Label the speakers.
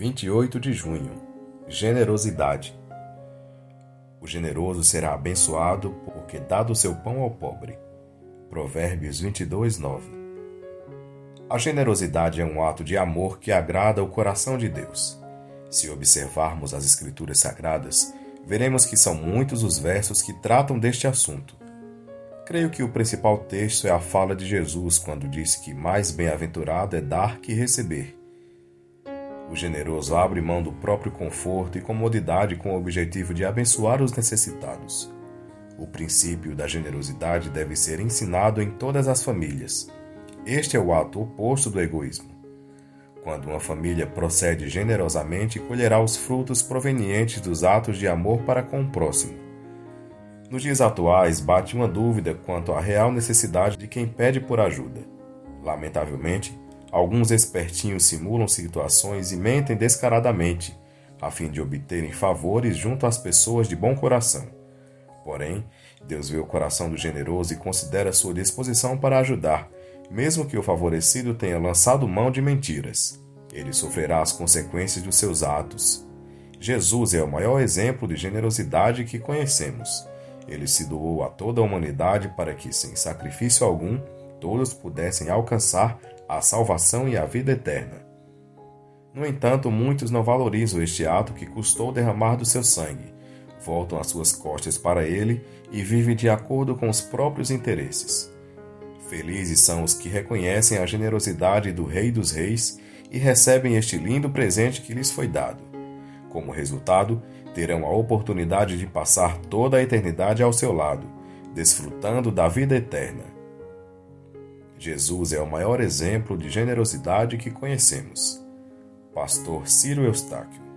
Speaker 1: 28 de junho Generosidade. O generoso será abençoado porque dá do seu pão ao pobre. Provérbios 22, 9. A generosidade é um ato de amor que agrada o coração de Deus. Se observarmos as Escrituras Sagradas, veremos que são muitos os versos que tratam deste assunto. Creio que o principal texto é a fala de Jesus quando disse que mais bem-aventurado é dar que receber. O generoso abre mão do próprio conforto e comodidade com o objetivo de abençoar os necessitados. O princípio da generosidade deve ser ensinado em todas as famílias. Este é o ato oposto do egoísmo. Quando uma família procede generosamente, colherá os frutos provenientes dos atos de amor para com o próximo. Nos dias atuais, bate uma dúvida quanto à real necessidade de quem pede por ajuda. Lamentavelmente, alguns espertinhos simulam situações e mentem descaradamente, a fim de obterem favores junto às pessoas de bom coração. Porém, Deus vê o coração do generoso e considera sua disposição para ajudar, mesmo que o favorecido tenha lançado mão de mentiras. Ele sofrerá as consequências dos seus atos. Jesus é o maior exemplo de generosidade que conhecemos. Ele se doou a toda a humanidade para que, sem sacrifício algum, todos pudessem alcançar a salvação e a vida eterna. No entanto, muitos não valorizam este ato que custou derramar do seu sangue, voltam as suas costas para ele e vivem de acordo com os próprios interesses. Felizes são os que reconhecem a generosidade do Rei dos Reis e recebem este lindo presente que lhes foi dado. Como resultado, terão a oportunidade de passar toda a eternidade ao seu lado, desfrutando da vida eterna. Jesus é o maior exemplo de generosidade que conhecemos. Pastor Ciro Eustáquio